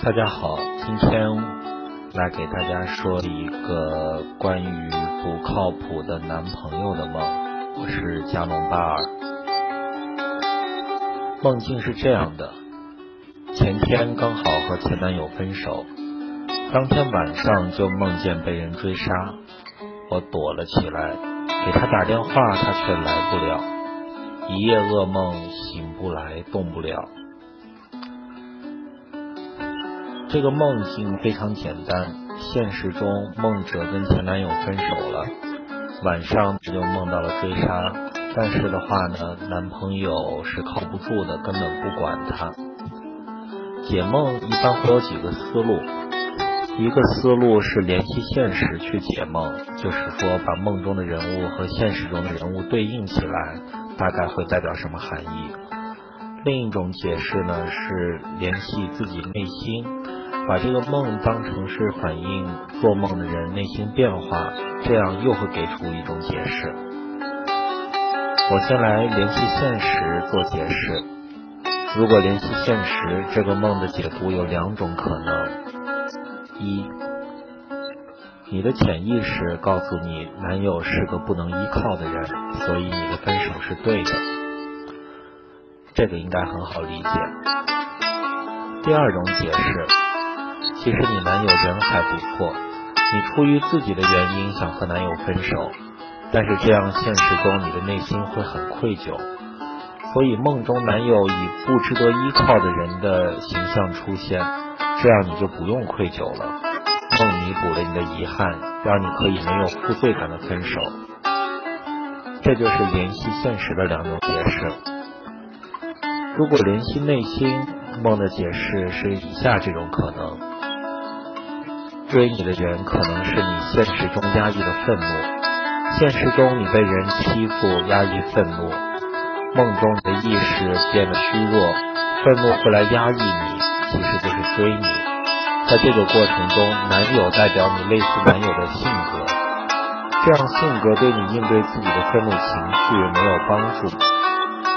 大家好，今天来给大家说一个关于不靠谱的男朋友的梦。我是加隆巴尔。梦境是这样的：前天刚好和前男友分手，当天晚上就梦见被人追杀，我躲了起来，给他打电话，他却来不了，一夜噩梦，醒不来，动不了。这个梦境非常简单，现实中梦者跟前男友分手了，晚上就梦到了追杀，但是的话呢，男朋友是靠不住的，根本不管他。解梦一般会有几个思路，一个思路是联系现实去解梦，就是说把梦中的人物和现实中的人物对应起来，大概会代表什么含义。另一种解释呢是联系自己内心。把这个梦当成是反映做梦的人内心变化，这样又会给出一种解释。我先来联系现实做解释。如果联系现实，这个梦的解读有两种可能：一，你的潜意识告诉你男友是个不能依靠的人，所以你的分手是对的，这个应该很好理解。第二种解释。其实你男友人还不错，你出于自己的原因想和男友分手，但是这样现实中你的内心会很愧疚，所以梦中男友以不值得依靠的人的形象出现，这样你就不用愧疚了。梦弥补了你的遗憾，让你可以没有负罪感的分手。这就是联系现实的两种解释。如果联系内心，梦的解释是以下这种可能。追你的人可能是你现实中压抑的愤怒，现实中你被人欺负，压抑愤怒，梦中你的意识变得虚弱，愤怒会来压抑你，其实就是追你。在这个过程中，男友代表你类似男友的性格，这样性格对你应对自己的愤怒情绪没有帮助。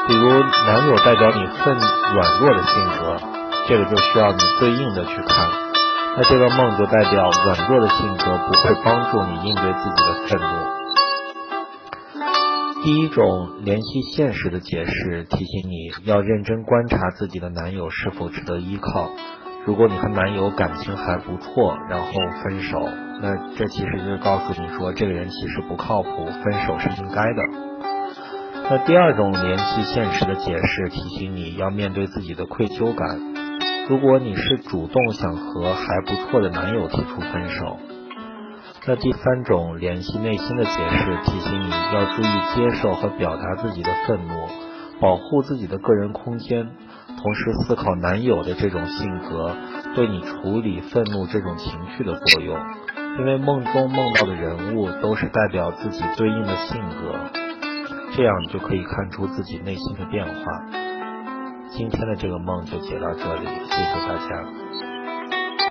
比如男友代表你愤软弱的性格，这个就需要你对应的去看。那这个梦就代表软弱的性格不会帮助你应对自己的愤怒。第一种联系现实的解释提醒你要认真观察自己的男友是否值得依靠。如果你和男友感情还不错，然后分手，那这其实就是告诉你说这个人其实不靠谱，分手是应该的。那第二种联系现实的解释提醒你要面对自己的愧疚感。如果你是主动想和还不错的男友提出分手，那第三种联系内心的解释提醒你要注意接受和表达自己的愤怒，保护自己的个人空间，同时思考男友的这种性格对你处理愤怒这种情绪的作用，因为梦中梦到的人物都是代表自己对应的性格，这样你就可以看出自己内心的变化。今天的这个梦就解到这里，谢谢大家。